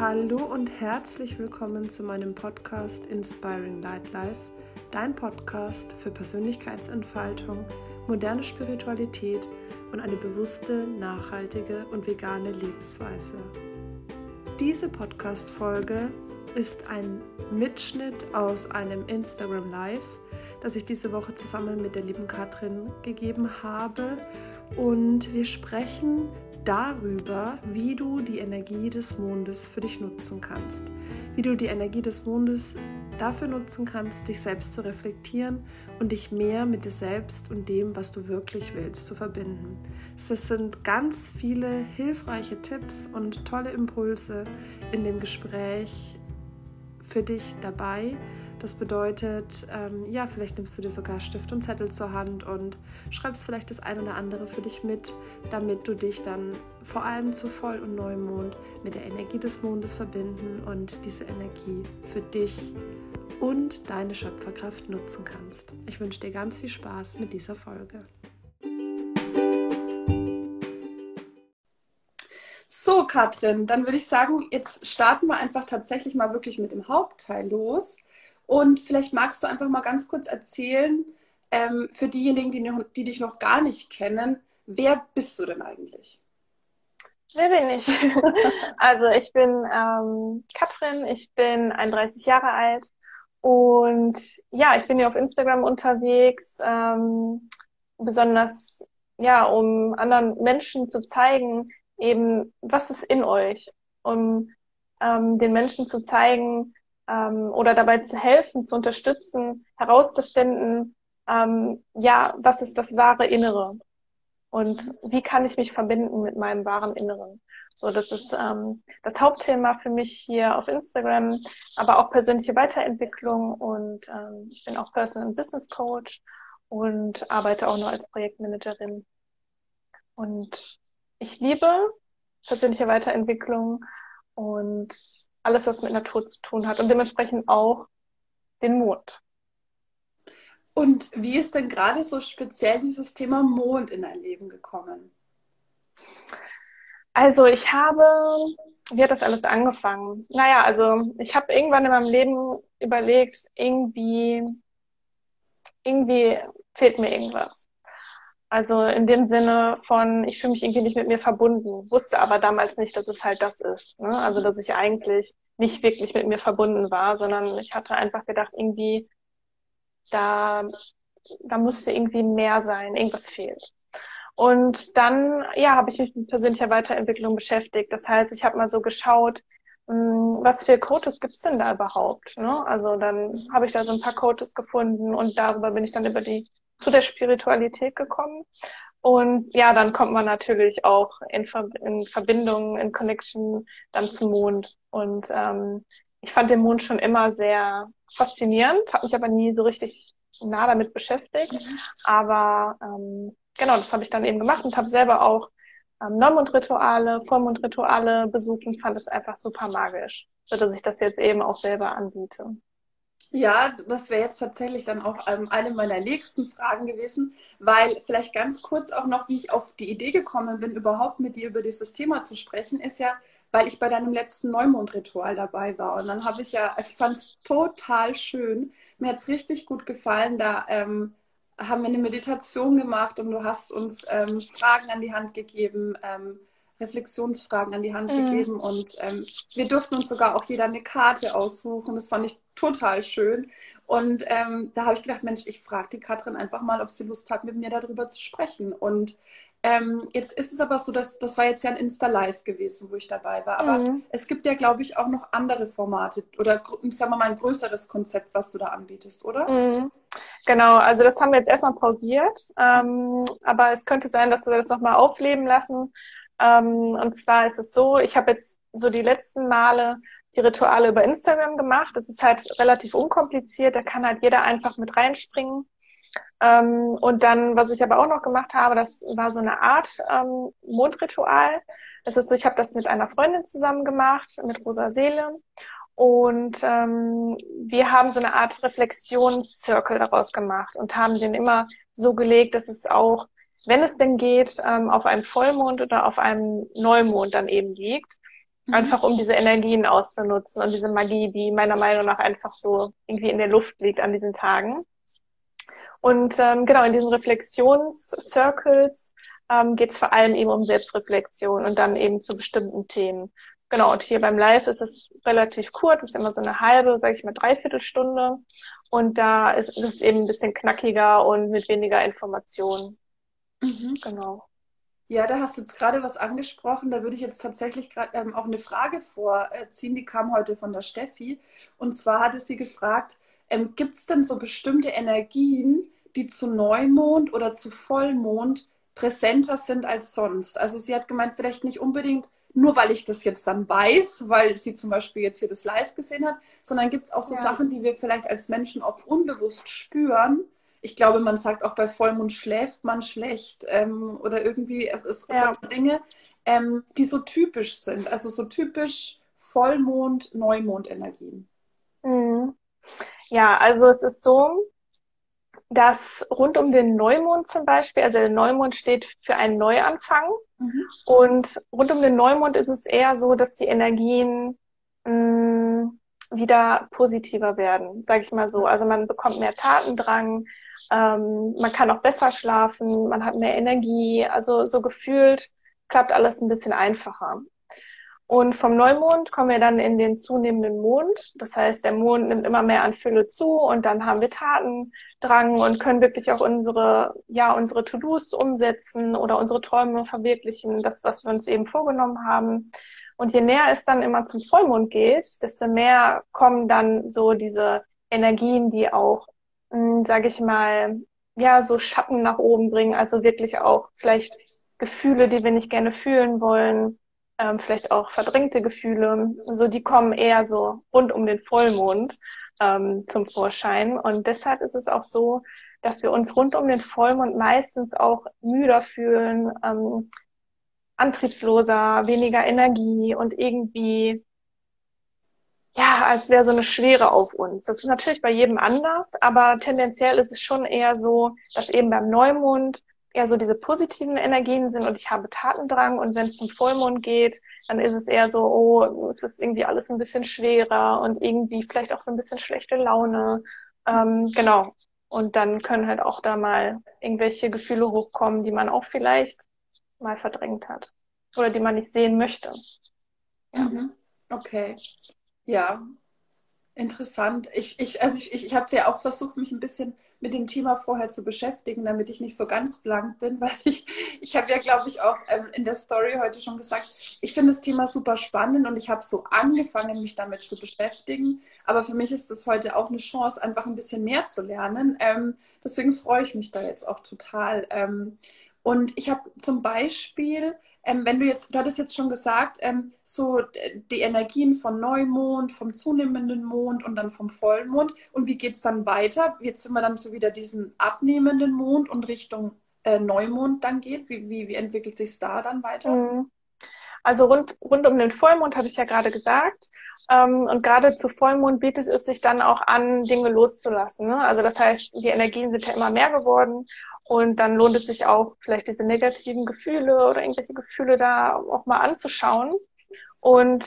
Hallo und herzlich willkommen zu meinem Podcast Inspiring Light Life, dein Podcast für Persönlichkeitsentfaltung, moderne Spiritualität und eine bewusste, nachhaltige und vegane Lebensweise. Diese Podcast-Folge ist ein Mitschnitt aus einem Instagram Live, das ich diese Woche zusammen mit der lieben Katrin gegeben habe. Und wir sprechen darüber, wie du die Energie des Mondes für dich nutzen kannst. Wie du die Energie des Mondes dafür nutzen kannst, dich selbst zu reflektieren und dich mehr mit dir selbst und dem, was du wirklich willst, zu verbinden. Es sind ganz viele hilfreiche Tipps und tolle Impulse in dem Gespräch für dich dabei das bedeutet, ähm, ja, vielleicht nimmst du dir sogar Stift und Zettel zur Hand und schreibst vielleicht das ein oder andere für dich mit, damit du dich dann vor allem zu Voll- und Neumond mit der Energie des Mondes verbinden und diese Energie für dich und deine Schöpferkraft nutzen kannst. Ich wünsche dir ganz viel Spaß mit dieser Folge. So, Katrin, dann würde ich sagen, jetzt starten wir einfach tatsächlich mal wirklich mit dem Hauptteil los. Und vielleicht magst du einfach mal ganz kurz erzählen, ähm, für diejenigen, die, die dich noch gar nicht kennen, wer bist du denn eigentlich? Wer bin ich? also ich bin ähm, Katrin, ich bin 31 Jahre alt und ja, ich bin hier auf Instagram unterwegs, ähm, besonders ja, um anderen Menschen zu zeigen, eben was ist in euch, um ähm, den Menschen zu zeigen, ähm, oder dabei zu helfen, zu unterstützen, herauszufinden, ähm, ja, was ist das wahre Innere und wie kann ich mich verbinden mit meinem wahren Inneren. So, das ist ähm, das Hauptthema für mich hier auf Instagram, aber auch persönliche Weiterentwicklung und ähm, ich bin auch Personal Business Coach und arbeite auch noch als Projektmanagerin. Und ich liebe persönliche Weiterentwicklung und alles, was mit Natur zu tun hat und dementsprechend auch den Mond. Und wie ist denn gerade so speziell dieses Thema Mond in dein Leben gekommen? Also ich habe, wie hat das alles angefangen? Naja, also ich habe irgendwann in meinem Leben überlegt, irgendwie, irgendwie fehlt mir irgendwas. Also in dem Sinne von, ich fühle mich irgendwie nicht mit mir verbunden, wusste aber damals nicht, dass es halt das ist. Ne? Also dass ich eigentlich nicht wirklich mit mir verbunden war, sondern ich hatte einfach gedacht, irgendwie, da, da musste irgendwie mehr sein, irgendwas fehlt. Und dann, ja, habe ich mich mit persönlicher Weiterentwicklung beschäftigt. Das heißt, ich habe mal so geschaut, hm, was für Coaches gibt's denn da überhaupt? Ne? Also dann habe ich da so ein paar Coaches gefunden und darüber bin ich dann über die zu der Spiritualität gekommen. Und ja, dann kommt man natürlich auch in, Ver in Verbindung, in Connection dann zum Mond. Und ähm, ich fand den Mond schon immer sehr faszinierend, habe mich aber nie so richtig nah damit beschäftigt. Mhm. Aber ähm, genau, das habe ich dann eben gemacht und habe selber auch ähm, Neumondrituale, Vollmondrituale besucht und fand es einfach super magisch, so dass ich das jetzt eben auch selber anbiete. Ja, das wäre jetzt tatsächlich dann auch ähm, eine meiner nächsten Fragen gewesen, weil vielleicht ganz kurz auch noch, wie ich auf die Idee gekommen bin, überhaupt mit dir über dieses Thema zu sprechen, ist ja, weil ich bei deinem letzten Neumondritual dabei war. Und dann habe ich ja, also ich fand es total schön. Mir hat es richtig gut gefallen. Da ähm, haben wir eine Meditation gemacht und du hast uns ähm, Fragen an die Hand gegeben. Ähm, Reflexionsfragen an die Hand mhm. gegeben und ähm, wir durften uns sogar auch jeder eine Karte aussuchen. Das fand ich total schön. Und ähm, da habe ich gedacht, Mensch, ich frage die Katrin einfach mal, ob sie Lust hat, mit mir darüber zu sprechen. Und ähm, jetzt ist es aber so, dass das war jetzt ja ein Insta-Live gewesen, wo ich dabei war. Aber mhm. es gibt ja, glaube ich, auch noch andere Formate oder sagen wir mal ein größeres Konzept, was du da anbietest, oder? Mhm. Genau, also das haben wir jetzt erstmal pausiert. Ähm, aber es könnte sein, dass wir das nochmal aufleben lassen ähm, und zwar ist es so, ich habe jetzt so die letzten Male die Rituale über Instagram gemacht. Das ist halt relativ unkompliziert, da kann halt jeder einfach mit reinspringen. Ähm, und dann, was ich aber auch noch gemacht habe, das war so eine Art ähm, Mondritual. Das ist so, ich habe das mit einer Freundin zusammen gemacht, mit Rosa Seele. Und ähm, wir haben so eine Art Reflexionszirkel daraus gemacht und haben den immer so gelegt, dass es auch wenn es denn geht, ähm, auf einem Vollmond oder auf einem Neumond dann eben liegt. Mhm. Einfach um diese Energien auszunutzen und diese Magie, die meiner Meinung nach einfach so irgendwie in der Luft liegt an diesen Tagen. Und ähm, genau, in diesen Reflexionscircles ähm, geht es vor allem eben um Selbstreflexion und dann eben zu bestimmten Themen. Genau, und hier beim Live ist es relativ kurz, ist immer so eine halbe, sage ich mal, dreiviertel Stunde. Und da ist, ist es eben ein bisschen knackiger und mit weniger Informationen. Mhm. Genau. Ja, da hast du jetzt gerade was angesprochen. Da würde ich jetzt tatsächlich gerade ähm, auch eine Frage vorziehen. Die kam heute von der Steffi. Und zwar hatte sie gefragt, ähm, gibt es denn so bestimmte Energien, die zu Neumond oder zu Vollmond präsenter sind als sonst? Also sie hat gemeint, vielleicht nicht unbedingt nur, weil ich das jetzt dann weiß, weil sie zum Beispiel jetzt hier das Live gesehen hat, sondern gibt es auch so ja. Sachen, die wir vielleicht als Menschen auch unbewusst spüren ich glaube, man sagt auch bei Vollmond schläft man schlecht ähm, oder irgendwie, es ist ja. so Dinge, ähm, die so typisch sind, also so typisch Vollmond, Neumond-Energien. Mhm. Ja, also es ist so, dass rund um den Neumond zum Beispiel, also der Neumond steht für einen Neuanfang mhm. und rund um den Neumond ist es eher so, dass die Energien mh, mm, wieder positiver werden, sage ich mal so. Also man bekommt mehr Tatendrang, ähm, man kann auch besser schlafen, man hat mehr Energie. Also so gefühlt klappt alles ein bisschen einfacher. Und vom Neumond kommen wir dann in den zunehmenden Mond. Das heißt, der Mond nimmt immer mehr an Fülle zu und dann haben wir Tatendrang und können wirklich auch unsere, ja, unsere To-Dos umsetzen oder unsere Träume verwirklichen, das, was wir uns eben vorgenommen haben. Und je näher es dann immer zum Vollmond geht, desto mehr kommen dann so diese Energien, die auch sage ich mal, ja, so Schatten nach oben bringen, also wirklich auch vielleicht Gefühle, die wir nicht gerne fühlen wollen, ähm, vielleicht auch verdrängte Gefühle, so die kommen eher so rund um den Vollmond ähm, zum Vorschein. Und deshalb ist es auch so, dass wir uns rund um den Vollmond meistens auch müder fühlen, ähm, antriebsloser, weniger Energie und irgendwie ja, als wäre so eine Schwere auf uns. Das ist natürlich bei jedem anders, aber tendenziell ist es schon eher so, dass eben beim Neumond eher so diese positiven Energien sind und ich habe Tatendrang und wenn es zum Vollmond geht, dann ist es eher so, oh, es ist irgendwie alles ein bisschen schwerer und irgendwie vielleicht auch so ein bisschen schlechte Laune. Ähm, genau. Und dann können halt auch da mal irgendwelche Gefühle hochkommen, die man auch vielleicht mal verdrängt hat oder die man nicht sehen möchte. Ja. Mhm. Okay. Ja, interessant. Ich, ich, also ich, ich, ich habe ja auch versucht, mich ein bisschen mit dem Thema vorher zu beschäftigen, damit ich nicht so ganz blank bin, weil ich, ich habe ja, glaube ich, auch ähm, in der Story heute schon gesagt, ich finde das Thema super spannend und ich habe so angefangen, mich damit zu beschäftigen. Aber für mich ist das heute auch eine Chance, einfach ein bisschen mehr zu lernen. Ähm, deswegen freue ich mich da jetzt auch total. Ähm, und ich habe zum Beispiel ähm, wenn du jetzt, du hattest jetzt schon gesagt, ähm, so äh, die Energien von Neumond, vom zunehmenden Mond und dann vom Vollmond. Und wie geht es dann weiter? Jetzt sind wir dann so wieder diesen abnehmenden Mond und Richtung äh, Neumond dann geht. Wie, wie, wie entwickelt sich da dann weiter? Mhm. Also rund, rund um den Vollmond hatte ich ja gerade gesagt. Ähm, und gerade zu Vollmond bietet es sich dann auch an, Dinge loszulassen. Ne? Also das heißt, die Energien sind ja immer mehr geworden und dann lohnt es sich auch, vielleicht diese negativen Gefühle oder irgendwelche Gefühle da auch mal anzuschauen. Und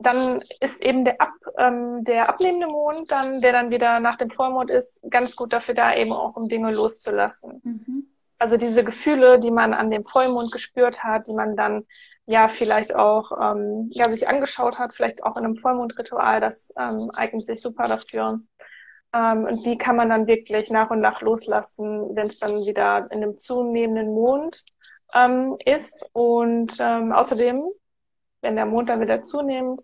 dann ist eben der, ab, ähm, der abnehmende Mond, dann, der dann wieder nach dem Vollmond ist, ganz gut dafür da, eben auch um Dinge loszulassen. Mhm. Also diese Gefühle, die man an dem Vollmond gespürt hat, die man dann ja vielleicht auch ähm, ja, sich angeschaut hat, vielleicht auch in einem Vollmondritual, das ähm, eignet sich super dafür. Ähm, und die kann man dann wirklich nach und nach loslassen, wenn es dann wieder in einem zunehmenden Mond ähm, ist. Und ähm, außerdem, wenn der Mond dann wieder zunimmt,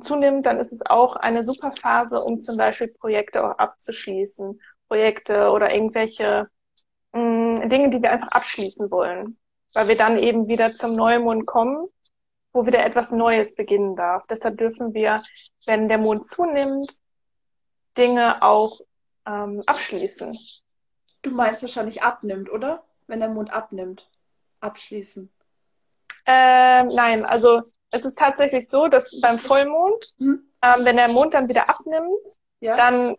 zunimmt, dann ist es auch eine super Phase, um zum Beispiel Projekte auch abzuschließen. Projekte oder irgendwelche mh, mm, Dinge, die wir einfach abschließen wollen. Weil wir dann eben wieder zum Neumond kommen, wo wieder etwas Neues beginnen darf. Deshalb dürfen wir, wenn der Mond zunimmt, Dinge auch ähm, abschließen. Du meinst wahrscheinlich abnimmt, oder? Wenn der Mond abnimmt. Abschließen. Ähm, nein, also es ist tatsächlich so, dass beim Vollmond, hm? ähm, wenn der Mond dann wieder abnimmt, ja. dann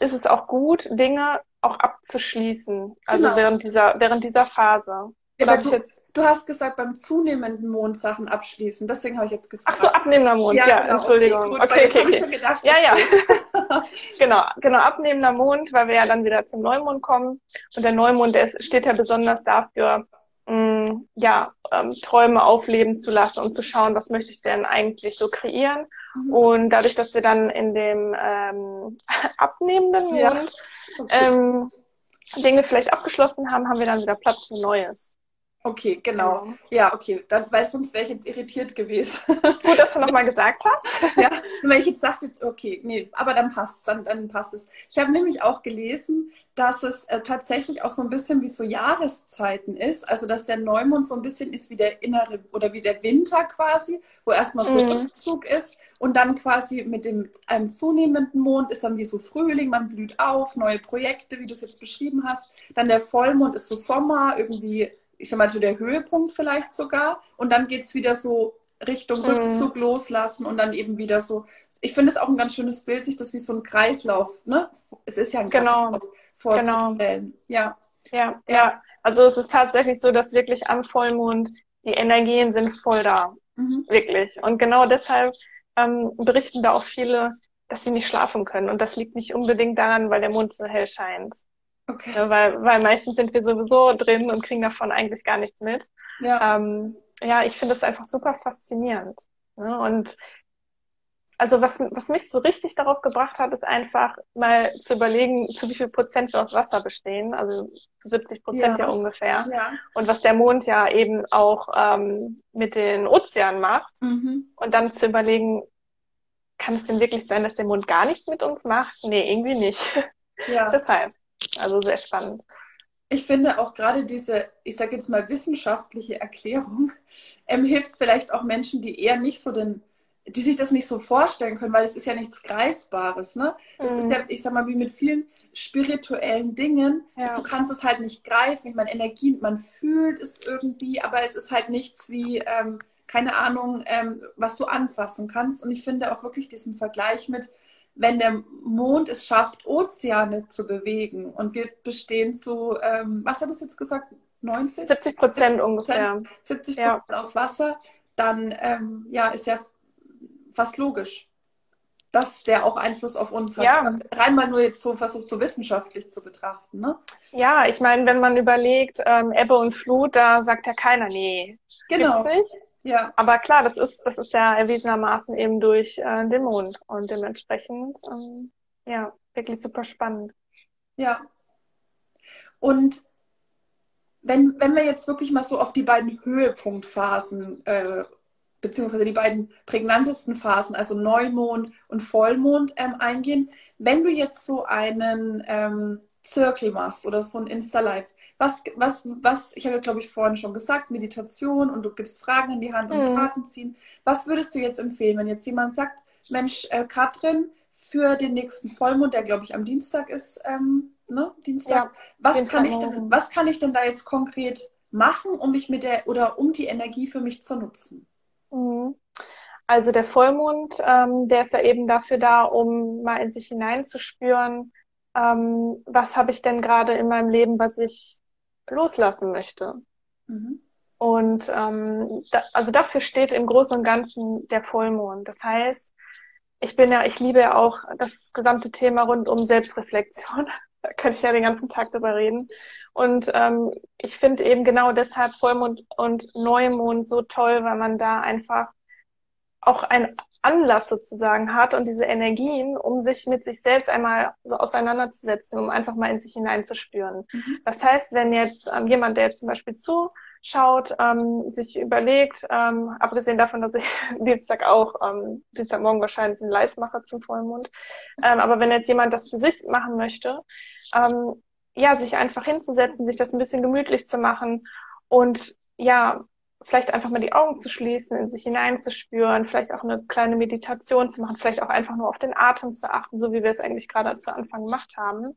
ist es auch gut, Dinge auch abzuschließen. Also genau. während dieser, während dieser Phase. Ja, du, du, hast gesagt, beim zunehmenden Mond Sachen abschließen. Deswegen habe ich jetzt gefragt. Ach so, abnehmender Mond. Ja, ja genau, Entschuldigung. Okay, gut, okay, okay, okay. Gedacht, ja, ja. genau, genau, abnehmender Mond, weil wir ja dann wieder zum Neumond kommen. Und der Neumond, der ist, steht ja besonders dafür, mh, mm, ja, ähm, Träume aufleben zu lassen und zu schauen, was möchte ich denn eigentlich so kreieren. Mhm. Und dadurch, dass wir dann in dem ähm, abnehmenden Mond ja. okay. ähm, Dinge vielleicht abgeschlossen haben, haben wir dann wieder Platz für Neues. Okay, genau. genau. Ja, okay. Dann, weil sonst wäre ich jetzt irritiert gewesen. Gut, dass du nochmal gesagt hast. ja, weil ich jetzt dachte, okay, nee, aber dann passt es, dann, dann passt es. Ich habe nämlich auch gelesen, dass es äh, tatsächlich auch so ein bisschen wie so Jahreszeiten ist. Also, dass der Neumond so ein bisschen ist wie der innere oder wie der Winter quasi, wo erstmal so mhm. Rückzug ist und dann quasi mit dem einem zunehmenden Mond ist dann wie so Frühling, man blüht auf, neue Projekte, wie du es jetzt beschrieben hast. Dann der Vollmond ist so Sommer, irgendwie ich sag mal, so der Höhepunkt vielleicht sogar. Und dann geht es wieder so Richtung mhm. Rückzug loslassen und dann eben wieder so. Ich finde es auch ein ganz schönes Bild, sich das wie so ein Kreislauf, ne? Es ist ja ein genau. Kreislauf vorzustellen. Genau. Ja. ja. Ja, ja. Also es ist tatsächlich so, dass wirklich am Vollmond die Energien sind voll da. Mhm. Wirklich. Und genau deshalb ähm, berichten da auch viele, dass sie nicht schlafen können. Und das liegt nicht unbedingt daran, weil der Mond so hell scheint. Okay. Ja, weil, weil meistens sind wir sowieso drin und kriegen davon eigentlich gar nichts mit. Ja, ähm, ja ich finde es einfach super faszinierend. Ne? Und also was, was mich so richtig darauf gebracht hat, ist einfach mal zu überlegen, zu wie viel Prozent wir aus Wasser bestehen, also zu 70 Prozent ja. ja, ungefähr. Ja. Und was der Mond ja eben auch ähm, mit den Ozeanen macht. Mhm. Und dann zu überlegen, kann es denn wirklich sein, dass der Mond gar nichts mit uns macht? Nee, irgendwie nicht. Ja. Deshalb. Also sehr spannend. Ich finde auch gerade diese, ich sage jetzt mal, wissenschaftliche Erklärung ähm, hilft vielleicht auch Menschen, die eher nicht so den, die sich das nicht so vorstellen können, weil es ist ja nichts Greifbares, ne? Es mhm. ist ja, ich sag mal, wie mit vielen spirituellen Dingen, ja. du kannst es halt nicht greifen. Ich meine, Energien, man fühlt es irgendwie, aber es ist halt nichts wie, ähm, keine Ahnung, ähm, was du anfassen kannst. Und ich finde auch wirklich diesen Vergleich mit, wenn der Mond es schafft, Ozeane zu bewegen und wir bestehen zu, ähm, was hat es jetzt gesagt, 90? 70 Prozent ungefähr. 70 Prozent ja. aus Wasser, dann ähm, ja, ist ja fast logisch, dass der auch Einfluss auf uns hat. Ja. Rein mal nur jetzt so versucht, so wissenschaftlich zu betrachten. Ne? Ja, ich meine, wenn man überlegt, ähm, Ebbe und Flut, da sagt ja keiner, nee, genau. gibt's nicht. Ja. Aber klar, das ist, das ist ja erwiesenermaßen eben durch äh, den Mond und dementsprechend, ähm, ja, wirklich super spannend. Ja. Und wenn, wenn wir jetzt wirklich mal so auf die beiden Höhepunktphasen, äh, beziehungsweise die beiden prägnantesten Phasen, also Neumond und Vollmond, ähm, eingehen, wenn du jetzt so einen ähm, Zirkel machst oder so ein Insta-Live, was, was, was, ich habe ja, glaube ich, vorhin schon gesagt, Meditation und du gibst Fragen in die Hand und mhm. Karten ziehen. Was würdest du jetzt empfehlen, wenn jetzt jemand sagt, Mensch, äh, Katrin, für den nächsten Vollmond, der, glaube ich, am Dienstag ist, ähm, ne, Dienstag, ja, was, kann ich denn, was kann ich denn da jetzt konkret machen, um mich mit der, oder um die Energie für mich zu nutzen? Mhm. Also der Vollmond, ähm, der ist ja eben dafür da, um mal in sich hineinzuspüren, ähm, was habe ich denn gerade in meinem Leben, was ich loslassen möchte. Mhm. Und ähm, da, also dafür steht im Großen und Ganzen der Vollmond. Das heißt, ich bin ja, ich liebe ja auch das gesamte Thema rund um Selbstreflexion. da könnte ich ja den ganzen Tag drüber reden. Und ähm, ich finde eben genau deshalb Vollmond und Neumond so toll, weil man da einfach auch ein Anlass sozusagen hat und diese Energien, um sich mit sich selbst einmal so auseinanderzusetzen, um einfach mal in sich hineinzuspüren. Mhm. Das heißt, wenn jetzt ähm, jemand, der jetzt zum Beispiel zuschaut, ähm, sich überlegt, ähm, abgesehen davon, dass ich Dienstag auch, ähm, Dienstagmorgen wahrscheinlich ein Live mache zum Vollmond, ähm, aber wenn jetzt jemand das für sich machen möchte, ähm, ja, sich einfach hinzusetzen, sich das ein bisschen gemütlich zu machen und ja, vielleicht einfach mal die Augen zu schließen, in sich hineinzuspüren, vielleicht auch eine kleine Meditation zu machen, vielleicht auch einfach nur auf den Atem zu achten, so wie wir es eigentlich gerade zu Anfang gemacht haben.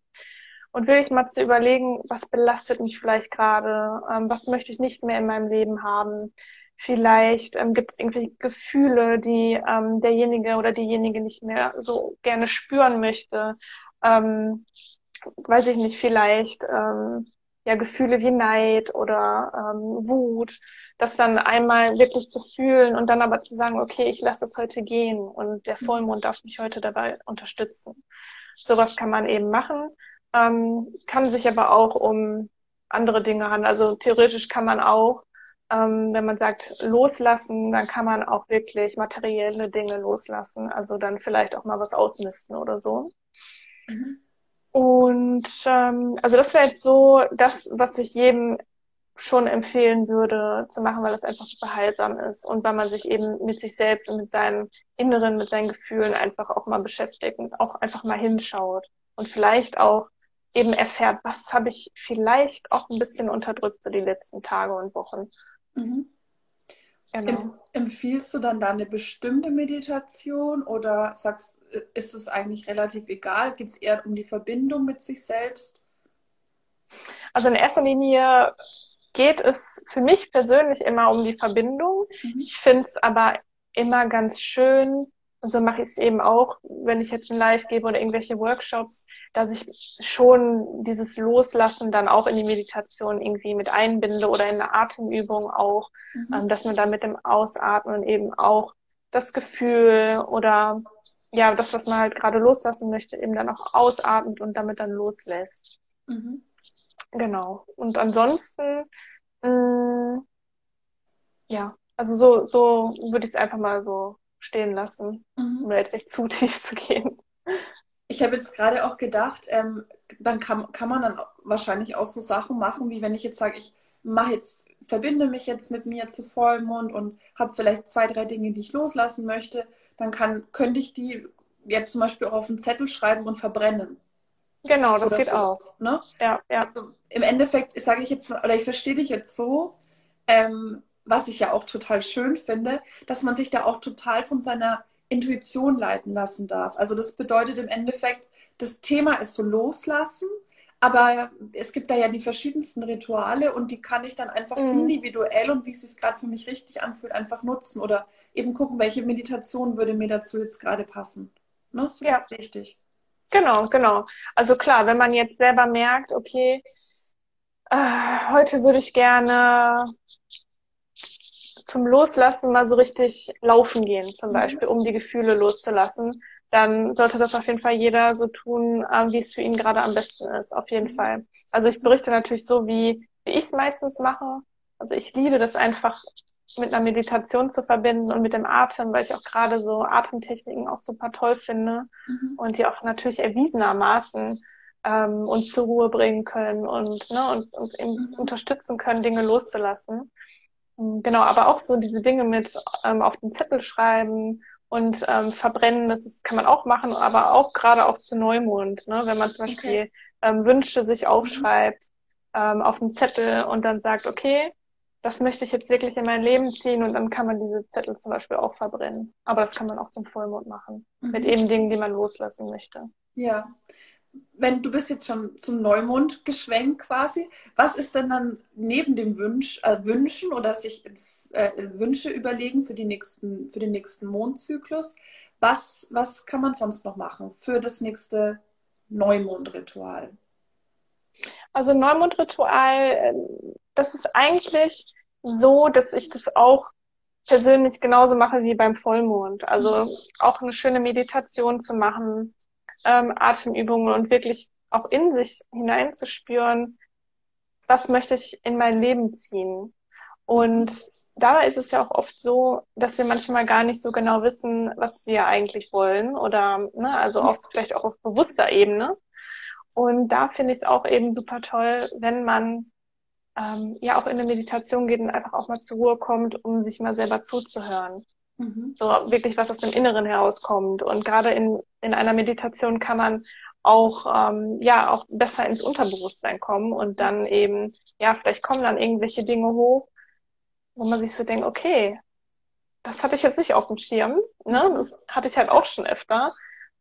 Und wirklich mal zu überlegen, was belastet mich vielleicht gerade, ähm, was möchte ich nicht mehr in meinem Leben haben. Vielleicht ähm, gibt es irgendwelche Gefühle, die ähm, derjenige oder diejenige nicht mehr so gerne spüren möchte. Ähm, weiß ich nicht, vielleicht ähm, ja Gefühle wie Neid oder ähm, Wut, das dann einmal wirklich zu fühlen und dann aber zu sagen, okay, ich lasse es heute gehen und der mhm. Vollmond darf mich heute dabei unterstützen. Sowas kann man eben machen, ähm, kann sich aber auch um andere Dinge handeln. Also theoretisch kann man auch, ähm, wenn man sagt loslassen, dann kann man auch wirklich materielle Dinge loslassen. Also dann vielleicht auch mal was ausmisten oder so. Mhm. Und ähm, also das wäre jetzt so das, was ich jedem schon empfehlen würde zu machen, weil es einfach super heilsam ist und weil man sich eben mit sich selbst und mit seinem Inneren, mit seinen Gefühlen einfach auch mal beschäftigt und auch einfach mal hinschaut und vielleicht auch eben erfährt, was habe ich vielleicht auch ein bisschen unterdrückt so die letzten Tage und Wochen. Mhm. Genau. Empfiehlst du dann da eine bestimmte Meditation oder sagst, ist es eigentlich relativ egal? Geht es eher um die Verbindung mit sich selbst? Also in erster Linie geht es für mich persönlich immer um die Verbindung. Mhm. Ich finde es aber immer ganz schön, so mache ich es eben auch, wenn ich jetzt ein Live gebe oder irgendwelche Workshops, dass ich schon dieses Loslassen dann auch in die Meditation irgendwie mit einbinde oder in eine Atemübung auch, mhm. ähm, dass man dann mit dem Ausatmen eben auch das Gefühl oder ja, das, was man halt gerade loslassen möchte, eben dann auch ausatmet und damit dann loslässt. Mhm. Genau. Und ansonsten, mh, mm, ja, also so, so würde ich es einfach mal so stehen lassen, mhm. um jetzt nicht zu tief zu gehen. Ich habe jetzt gerade auch gedacht, ähm, dann kann, kann man dann wahrscheinlich auch so Sachen machen, wie wenn ich jetzt sage, ich mache jetzt, verbinde mich jetzt mit mir zu Vollmond und habe vielleicht zwei, drei Dinge, die ich loslassen möchte, dann kann, könnte ich die jetzt zum Beispiel auch auf einen Zettel schreiben und verbrennen. Genau, das geht so, auch. Ne? Ja, ja. Also Im Endeffekt sage ich jetzt, oder ich verstehe dich jetzt so, ähm, was ich ja auch total schön finde, dass man sich da auch total von seiner Intuition leiten lassen darf. Also das bedeutet im Endeffekt, das Thema ist so loslassen, aber es gibt da ja die verschiedensten Rituale und die kann ich dann einfach mhm. individuell und wie es sich gerade für mich richtig anfühlt, einfach nutzen oder eben gucken, welche Meditation würde mir dazu jetzt gerade passen. Ne? So ja. richtig. Genau, genau. Also klar, wenn man jetzt selber merkt, okay, äh, heute würde ich gerne zum Loslassen mal so richtig laufen gehen, zum mhm. Beispiel, um die Gefühle loszulassen, dann sollte das auf jeden Fall jeder so tun, äh, wie es für ihn gerade am besten ist, auf jeden mhm. Fall. Also ich berichte natürlich so, wie, wie ich es meistens mache. Also ich liebe das einfach mit einer Meditation zu verbinden und mit dem Atem, weil ich auch gerade so Atemtechniken auch super toll finde mhm. und die auch natürlich erwiesenermaßen ähm, uns zur Ruhe bringen können und, ne, und, und mhm. unterstützen können, Dinge loszulassen. Genau, aber auch so diese Dinge mit ähm, auf den Zettel schreiben und ähm, verbrennen, das ist, kann man auch machen, aber auch gerade auch zu Neumond, ne? wenn man zum Beispiel okay. ähm, Wünsche sich aufschreibt ähm, auf den Zettel und dann sagt, okay, das möchte ich jetzt wirklich in mein Leben ziehen und dann kann man diese Zettel zum Beispiel auch verbrennen. Aber das kann man auch zum Vollmond machen, mhm. mit eben Dingen, die man loslassen möchte. Ja, wenn du bist jetzt schon zum Neumond geschwenkt quasi, was ist denn dann neben dem Wünsch, äh, Wünschen oder sich äh, Wünsche überlegen für, die nächsten, für den nächsten Mondzyklus? Was, was kann man sonst noch machen für das nächste Neumondritual? Also Neumondritual, ähm, das ist eigentlich so, dass ich das auch persönlich genauso mache wie beim Vollmond. Also mhm. auch eine schöne Meditation zu machen, ähm, Atemübungen und wirklich auch in sich hineinzuspüren, was möchte ich in mein Leben ziehen. Und dabei ist es ja auch oft so, dass wir manchmal gar nicht so genau wissen, was wir eigentlich wollen oder, ne, also auch vielleicht auch auf bewusster Ebene. Und da finde ich es auch eben super toll, wenn man ähm, ja auch in eine Meditation geht und einfach auch mal zur Ruhe kommt, um sich mal selber zuzuhören. Mhm. So wirklich, was aus dem Inneren herauskommt. Und gerade in, in einer Meditation kann man auch ähm, ja auch besser ins Unterbewusstsein kommen und dann eben ja vielleicht kommen dann irgendwelche Dinge hoch, wo man sich so denkt, okay, das hatte ich jetzt nicht auf dem Schirm, ne? Das hatte ich halt auch schon öfter.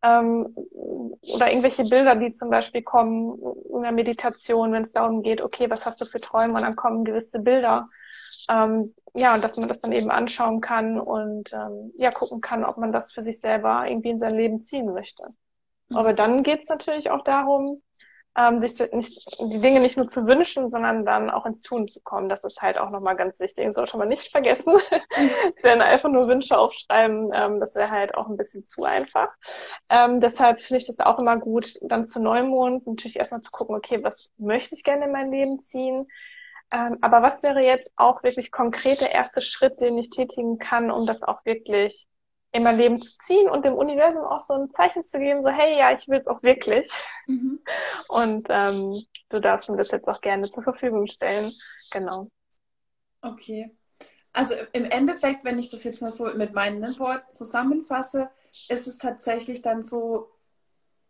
Ähm, oder irgendwelche Bilder, die zum Beispiel kommen in der Meditation, wenn es darum geht, okay, was hast du für Träume und dann kommen gewisse Bilder ähm, ja, und dass man das dann eben anschauen kann und ähm, ja, gucken kann, ob man das für sich selber irgendwie in sein Leben ziehen möchte. Mhm. Aber dann geht's natürlich auch darum, ähm, sich nicht, die Dinge nicht nur zu wünschen, sondern dann auch ins Tun zu kommen. Das ist halt auch nochmal ganz wichtig. Das sollte man nicht vergessen. Denn einfach nur Wünsche aufschreiben, ähm, das wäre halt auch ein bisschen zu einfach. Ähm, deshalb finde ich das auch immer gut, dann zu Neumond natürlich erstmal zu gucken, okay, was möchte ich gerne in mein Leben ziehen? Ähm, aber was wäre jetzt auch wirklich konkret der erste Schritt, den ich tätigen kann, um das auch wirklich in mein Leben zu ziehen und dem Universum auch so ein Zeichen zu geben, so hey, ja, ich will es auch wirklich. Mhm. Und ähm, du darfst mir das jetzt auch gerne zur Verfügung stellen. Genau. Okay. Also im Endeffekt, wenn ich das jetzt mal so mit meinen Worten zusammenfasse, ist es tatsächlich dann so,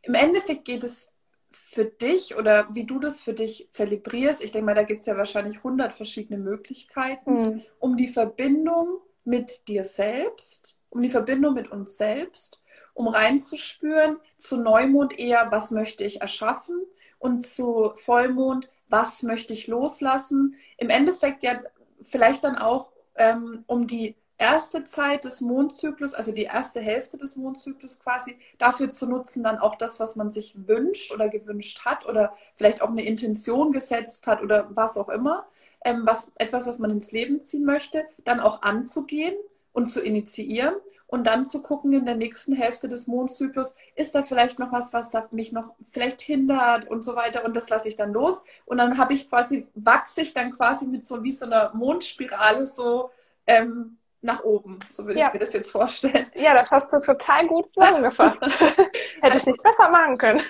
im Endeffekt geht es für dich oder wie du das für dich zelebrierst. Ich denke mal, da gibt es ja wahrscheinlich hundert verschiedene Möglichkeiten, mhm. um die Verbindung mit dir selbst um die Verbindung mit uns selbst, um reinzuspüren, zu Neumond eher, was möchte ich erschaffen und zu Vollmond, was möchte ich loslassen. Im Endeffekt ja vielleicht dann auch ähm, um die erste Zeit des Mondzyklus, also die erste Hälfte des Mondzyklus quasi, dafür zu nutzen, dann auch das, was man sich wünscht oder gewünscht hat oder vielleicht auch eine Intention gesetzt hat oder was auch immer, ähm, was, etwas, was man ins Leben ziehen möchte, dann auch anzugehen und zu initiieren und dann zu gucken in der nächsten Hälfte des Mondzyklus, ist da vielleicht noch was, was mich noch vielleicht hindert und so weiter und das lasse ich dann los und dann habe ich quasi, wachse ich dann quasi mit so wie so einer Mondspirale so ähm, nach oben. So würde ja. ich mir das jetzt vorstellen. Ja, das hast du total gut zusammengefasst. Hätte also, ich nicht besser machen können.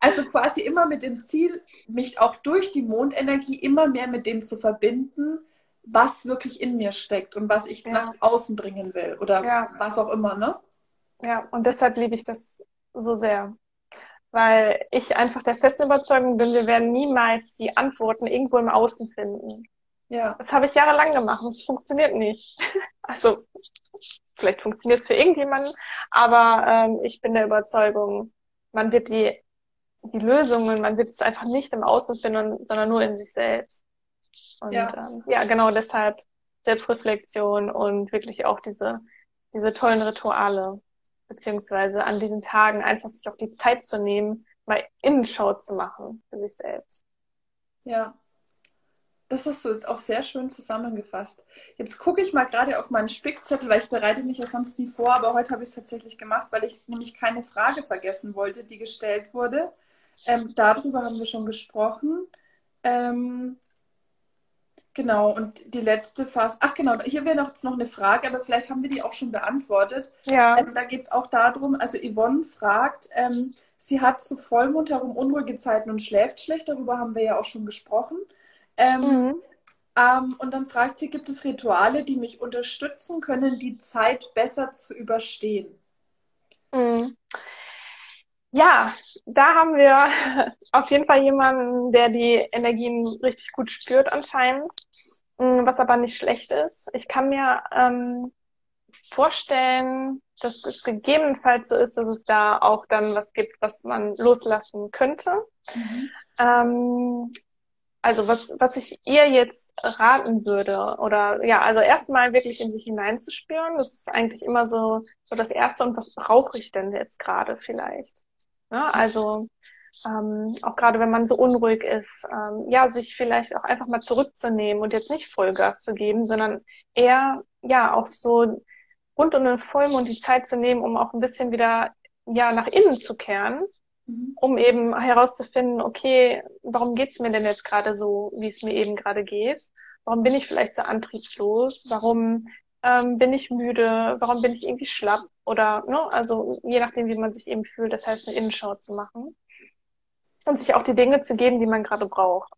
also quasi immer mit dem Ziel, mich auch durch die Mondenergie immer mehr mit dem zu verbinden, was wirklich in mir steckt und was ich ja. nach außen bringen will oder ja. was auch immer, ne? Ja, und deshalb liebe ich das so sehr. Weil ich einfach der festen Überzeugung bin, wir werden niemals die Antworten irgendwo im Außen finden. Ja. Das habe ich jahrelang gemacht und es funktioniert nicht. Also, vielleicht funktioniert es für irgendjemanden, aber ähm, ich bin der Überzeugung, man wird die, die Lösungen, man wird es einfach nicht im Außen finden, sondern nur in sich selbst. Und ja, ähm, ja genau deshalb Selbstreflexion und wirklich auch diese, diese tollen Rituale, beziehungsweise an diesen Tagen einfach sich auch die Zeit zu nehmen, mal Innenschau zu machen für sich selbst. Ja, das hast du jetzt auch sehr schön zusammengefasst. Jetzt gucke ich mal gerade auf meinen Spickzettel, weil ich bereite mich ja sonst nie vor, aber heute habe ich es tatsächlich gemacht, weil ich nämlich keine Frage vergessen wollte, die gestellt wurde. Ähm, darüber haben wir schon gesprochen. Ähm, Genau, und die letzte Phase. Ach genau, hier wäre noch, noch eine Frage, aber vielleicht haben wir die auch schon beantwortet. Ja. Ähm, da geht es auch darum, also Yvonne fragt, ähm, sie hat zu Vollmond herum unruhige Zeiten und schläft schlecht, darüber haben wir ja auch schon gesprochen. Ähm, mhm. ähm, und dann fragt sie, gibt es Rituale, die mich unterstützen können, die Zeit besser zu überstehen? Mhm. Ja, da haben wir auf jeden Fall jemanden, der die Energien richtig gut spürt anscheinend, mm, was aber nicht schlecht ist. Ich kann mir ähm, vorstellen, dass es gegebenenfalls so ist, dass es da auch dann was gibt, was man loslassen könnte. Mhm. Ähm, also was, was ich ihr jetzt raten würde, oder ja, also erstmal wirklich in sich hineinzuspüren, das ist eigentlich immer so, so das Erste und was brauche ich denn jetzt gerade vielleicht? Ne? Also ähm, auch gerade wenn man so unruhig ist, ähm, ja, sich vielleicht auch einfach mal zurückzunehmen und jetzt nicht Vollgas zu geben, sondern eher ja auch so rund um den Vollmond die Zeit zu nehmen, um auch ein bisschen wieder ja nach innen zu kehren, mhm. um eben herauszufinden, okay, warum geht's mir denn jetzt gerade so, wie es mir eben gerade geht? Warum bin ich vielleicht so antriebslos? Warum ähm, bin ich müde? Warum bin ich irgendwie schlapp? Oder, ne, also je nachdem, wie man sich eben fühlt, das heißt, eine Innenschau zu machen. Und sich auch die Dinge zu geben, die man gerade braucht.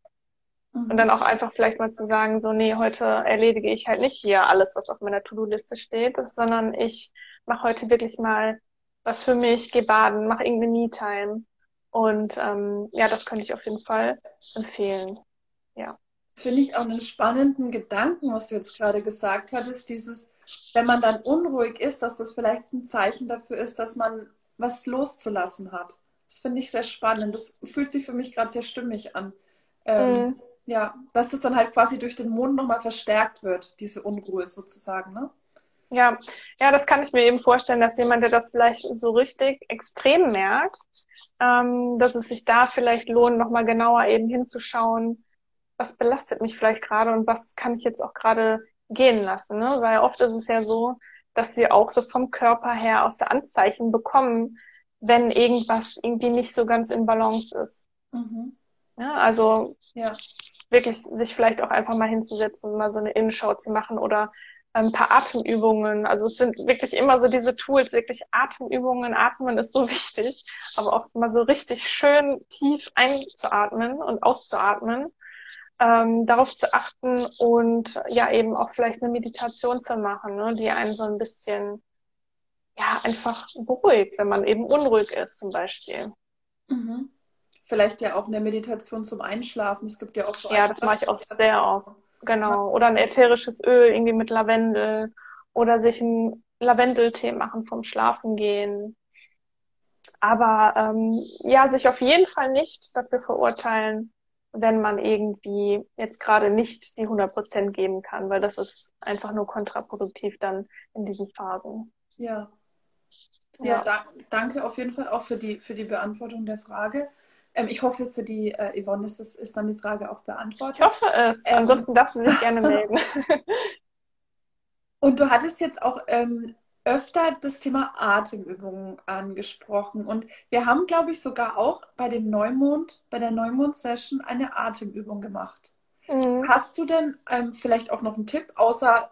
Mhm. Und dann auch einfach vielleicht mal zu sagen, so, nee, heute erledige ich halt nicht hier alles, was auf meiner To-Do-Liste steht, sondern ich mache heute wirklich mal was für mich, gehe baden, mache irgendeine Me-Time. Und ähm, ja, das könnte ich auf jeden Fall empfehlen. Ja. Das finde ich auch einen spannenden Gedanken, was du jetzt gerade gesagt hattest, dieses, wenn man dann unruhig ist, dass das vielleicht ein Zeichen dafür ist, dass man was loszulassen hat. Das finde ich sehr spannend. Das fühlt sich für mich gerade sehr stimmig an. Ähm, mhm. Ja, dass das dann halt quasi durch den Mond nochmal verstärkt wird, diese Unruhe sozusagen, ne? Ja, ja, das kann ich mir eben vorstellen, dass jemand, der das vielleicht so richtig extrem merkt, ähm, dass es sich da vielleicht lohnt, nochmal genauer eben hinzuschauen, was belastet mich vielleicht gerade und was kann ich jetzt auch gerade gehen lassen. Ne? Weil oft ist es ja so, dass wir auch so vom Körper her aus der Anzeichen bekommen, wenn irgendwas irgendwie nicht so ganz in Balance ist. Mhm. Ja, also ja. wirklich sich vielleicht auch einfach mal hinzusetzen, mal so eine Innenschau zu machen oder ein paar Atemübungen. Also es sind wirklich immer so diese Tools, wirklich Atemübungen. Atmen ist so wichtig, aber auch mal so richtig schön tief einzuatmen und auszuatmen. Ähm, darauf zu achten und ja eben auch vielleicht eine Meditation zu machen, ne, die einen so ein bisschen ja einfach beruhigt, wenn man eben unruhig ist zum Beispiel. Mhm. Vielleicht ja auch eine Meditation zum Einschlafen. Es gibt ja auch so. Ja, das mache ich auch sehr oft. Genau. Oder ein ätherisches Öl irgendwie mit Lavendel oder sich einen Lavendeltee machen vom Schlafengehen. Aber ähm, ja, sich auf jeden Fall nicht dafür verurteilen, wenn man irgendwie jetzt gerade nicht die 100 Prozent geben kann, weil das ist einfach nur kontraproduktiv dann in diesen Phasen. Ja. Ja, ja da, danke auf jeden Fall auch für die, für die Beantwortung der Frage. Ähm, ich hoffe, für die äh, Yvonne ist, das, ist dann die Frage auch beantwortet. Ich hoffe es. Ähm, Ansonsten darf sie sich gerne melden. Und du hattest jetzt auch ähm, öfter das Thema Atemübungen angesprochen. Und wir haben, glaube ich, sogar auch bei dem Neumond, bei der Neumond-Session eine Atemübung gemacht. Mhm. Hast du denn ähm, vielleicht auch noch einen Tipp, außer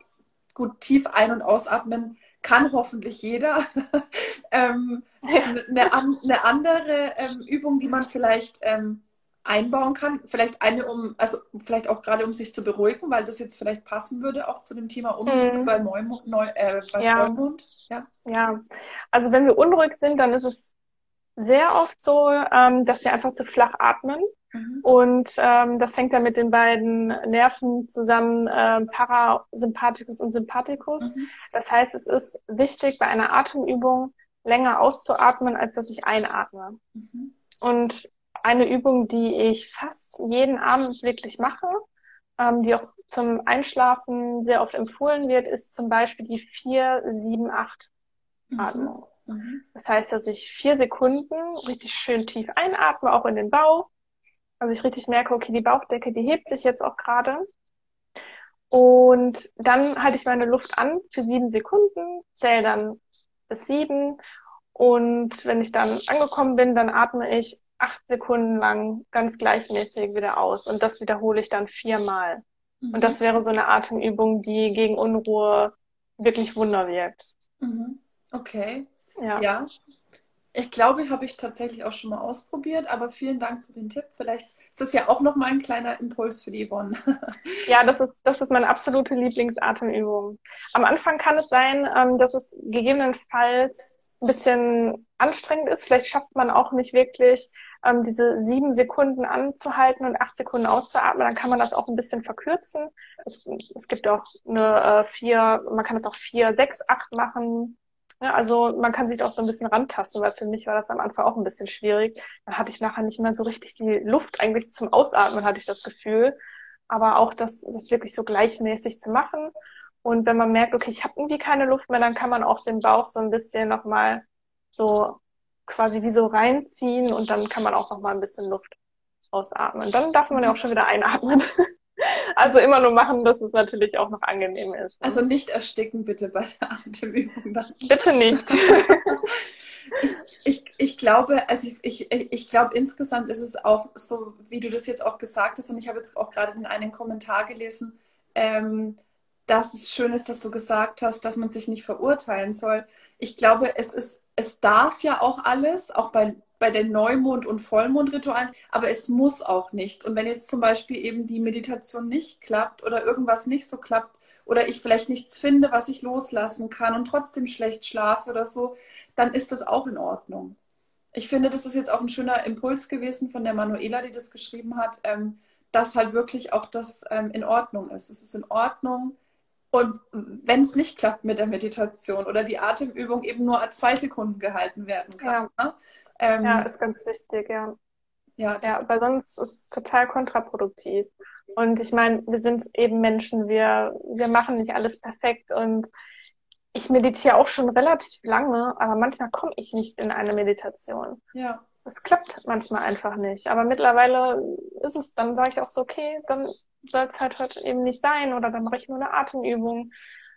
gut tief ein- und ausatmen, kann hoffentlich jeder. ähm, eine, eine, andere ähm, Übung, die man vielleicht ähm, einbauen kann, vielleicht eine um, also vielleicht auch gerade um sich zu beruhigen, weil das jetzt vielleicht passen würde auch zu dem Thema Unruhe mhm. bei, Neumond, Neu, äh, bei ja. Neumond. Ja. ja, also wenn wir unruhig sind, dann ist es sehr oft so, ähm, dass wir einfach zu flach atmen. Mhm. Und ähm, das hängt dann mit den beiden Nerven zusammen, äh, Parasympathikus und Sympathikus. Mhm. Das heißt, es ist wichtig, bei einer Atemübung länger auszuatmen, als dass ich einatme. Mhm. Und eine Übung, die ich fast jeden Abend wirklich mache, ähm, die auch zum Einschlafen sehr oft empfohlen wird, ist zum Beispiel die 4-7-8 Atmung. Mhm. Das heißt, dass ich vier Sekunden richtig schön tief einatme, auch in den Bauch also ich richtig merke, okay, die Bauchdecke, die hebt sich jetzt auch gerade. Und dann halte ich meine Luft an für sieben Sekunden, zähle dann bis sieben. Und wenn ich dann angekommen bin, dann atme ich acht Sekunden lang ganz gleichmäßig wieder aus. Und das wiederhole ich dann viermal. Mhm. Und das wäre so eine Atemübung, die gegen Unruhe wirklich Wunder wirkt. Mhm. Okay. Ja. ja. Ich glaube, habe ich tatsächlich auch schon mal ausprobiert, aber vielen Dank für den Tipp. Vielleicht ist das ja auch noch mal ein kleiner Impuls für die Yvonne. ja, das ist, das ist meine absolute Lieblingsatemübung. Am Anfang kann es sein, ähm, dass es gegebenenfalls ein bisschen anstrengend ist. Vielleicht schafft man auch nicht wirklich, ähm, diese sieben Sekunden anzuhalten und acht Sekunden auszuatmen. Dann kann man das auch ein bisschen verkürzen. Es, es gibt auch eine äh, vier, man kann es auch vier, sechs, acht machen also man kann sich auch so ein bisschen rantasten, weil für mich war das am Anfang auch ein bisschen schwierig. Dann hatte ich nachher nicht mehr so richtig die Luft eigentlich zum Ausatmen, hatte ich das Gefühl. Aber auch das, das wirklich so gleichmäßig zu machen. Und wenn man merkt, okay, ich habe irgendwie keine Luft mehr, dann kann man auch den Bauch so ein bisschen nochmal so quasi wie so reinziehen und dann kann man auch nochmal ein bisschen Luft ausatmen. Dann darf man ja auch schon wieder einatmen. Also immer nur machen, dass es natürlich auch noch angenehm ist. Ne? Also nicht ersticken bitte bei der Atemübung. Dann. Bitte nicht. ich, ich, ich glaube, also ich, ich, ich glaube insgesamt ist es auch so, wie du das jetzt auch gesagt hast, und ich habe jetzt auch gerade in einem Kommentar gelesen, ähm, dass es schön ist, dass du gesagt hast, dass man sich nicht verurteilen soll. Ich glaube, es ist, es darf ja auch alles, auch bei bei den Neumond- und Vollmondritualen, aber es muss auch nichts. Und wenn jetzt zum Beispiel eben die Meditation nicht klappt oder irgendwas nicht so klappt oder ich vielleicht nichts finde, was ich loslassen kann und trotzdem schlecht schlafe oder so, dann ist das auch in Ordnung. Ich finde, das ist jetzt auch ein schöner Impuls gewesen von der Manuela, die das geschrieben hat, ähm, dass halt wirklich auch das ähm, in Ordnung ist. Es ist in Ordnung, und wenn es nicht klappt mit der Meditation oder die Atemübung eben nur zwei Sekunden gehalten werden kann, ja. ne? Ähm, ja, ist ganz wichtig, ja. Ja, ja, weil sonst ist es total kontraproduktiv. Und ich meine, wir sind eben Menschen, wir, wir machen nicht alles perfekt und ich meditiere auch schon relativ lange, aber manchmal komme ich nicht in eine Meditation. Ja. Es klappt manchmal einfach nicht. Aber mittlerweile ist es, dann sage ich auch so, okay, dann soll es halt heute eben nicht sein oder dann mache ich nur eine Atemübung.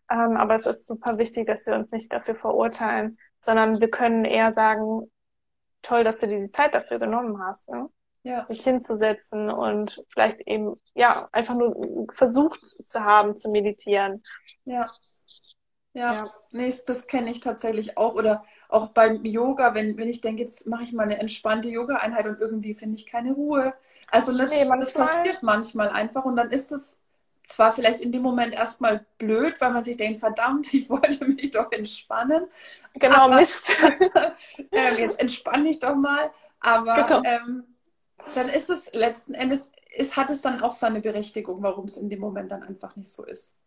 Ähm, aber es ist super wichtig, dass wir uns nicht dafür verurteilen, sondern wir können eher sagen, toll, dass du dir die Zeit dafür genommen hast, ne? Ja. dich hinzusetzen und vielleicht eben, ja, einfach nur versucht zu haben, zu meditieren. Ja. Ja, ja. nee, das kenne ich tatsächlich auch. Oder auch beim Yoga, wenn, wenn ich denke, jetzt mache ich mal eine entspannte Yoga-Einheit und irgendwie finde ich keine Ruhe. Also ne, nee, das passiert manchmal einfach und dann ist es zwar vielleicht in dem Moment erstmal blöd, weil man sich denkt, verdammt, ich wollte mich doch entspannen. Genau, aber, Mist. ähm, jetzt entspanne ich doch mal. Aber genau. ähm, dann ist es letzten Endes, ist, hat es dann auch seine Berechtigung, warum es in dem Moment dann einfach nicht so ist.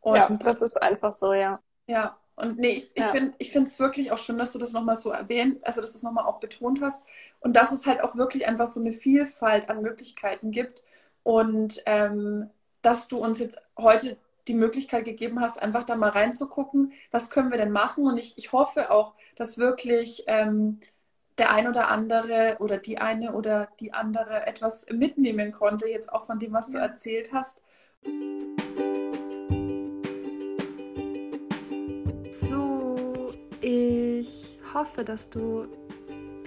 Und, ja, das ist einfach so, ja. Ja, und nee, ich, ja. ich finde es wirklich auch schön, dass du das nochmal so erwähnt, also dass du es nochmal auch betont hast. Und dass es halt auch wirklich einfach so eine Vielfalt an Möglichkeiten gibt. Und ähm, dass du uns jetzt heute die Möglichkeit gegeben hast, einfach da mal reinzugucken, was können wir denn machen. Und ich, ich hoffe auch, dass wirklich ähm, der ein oder andere oder die eine oder die andere etwas mitnehmen konnte, jetzt auch von dem, was ja. du erzählt hast. So, ich hoffe, dass du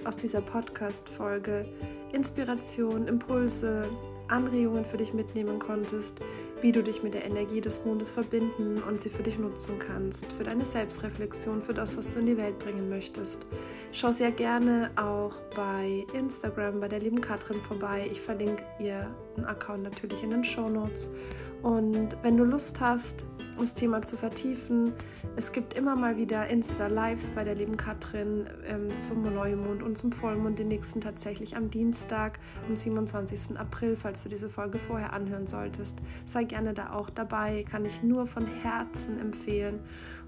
aus dieser Podcast-Folge Inspiration, Impulse, Anregungen für dich mitnehmen konntest, wie du dich mit der Energie des Mondes verbinden und sie für dich nutzen kannst, für deine Selbstreflexion, für das, was du in die Welt bringen möchtest. Schau sehr gerne auch bei Instagram bei der lieben Katrin vorbei. Ich verlinke ihr einen Account natürlich in den Show Notes. Und wenn du Lust hast, das Thema zu vertiefen. Es gibt immer mal wieder Insta-Lives bei der lieben Katrin ähm, zum Neumond und zum Vollmond, den nächsten tatsächlich am Dienstag, am 27. April, falls du diese Folge vorher anhören solltest. Sei gerne da auch dabei, kann ich nur von Herzen empfehlen.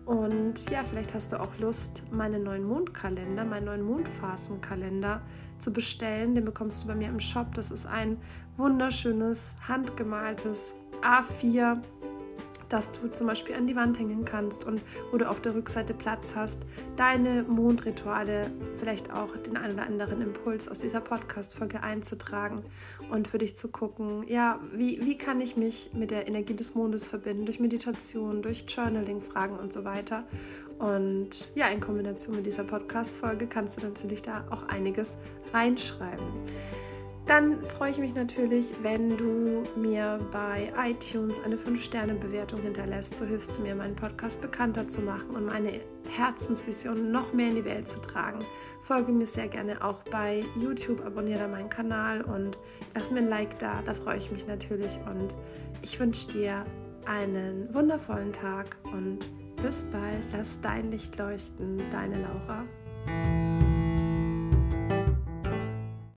Und ja, vielleicht hast du auch Lust, meinen neuen Mondkalender, meinen neuen Mondphasenkalender zu bestellen. Den bekommst du bei mir im Shop. Das ist ein wunderschönes, handgemaltes A4 das du zum Beispiel an die Wand hängen kannst und wo du auf der Rückseite Platz hast, deine Mondrituale, vielleicht auch den einen oder anderen Impuls aus dieser Podcast-Folge einzutragen und für dich zu gucken, ja, wie, wie kann ich mich mit der Energie des Mondes verbinden, durch Meditation, durch Journaling, Fragen und so weiter. Und ja, in Kombination mit dieser Podcast-Folge kannst du natürlich da auch einiges reinschreiben. Dann freue ich mich natürlich, wenn du mir bei iTunes eine 5-Sterne-Bewertung hinterlässt. So hilfst du mir, meinen Podcast bekannter zu machen und meine Herzensvision noch mehr in die Welt zu tragen. Folge mir sehr gerne auch bei YouTube, abonniere meinen Kanal und lass mir ein Like da. Da freue ich mich natürlich und ich wünsche dir einen wundervollen Tag und bis bald. Lass dein Licht leuchten, deine Laura.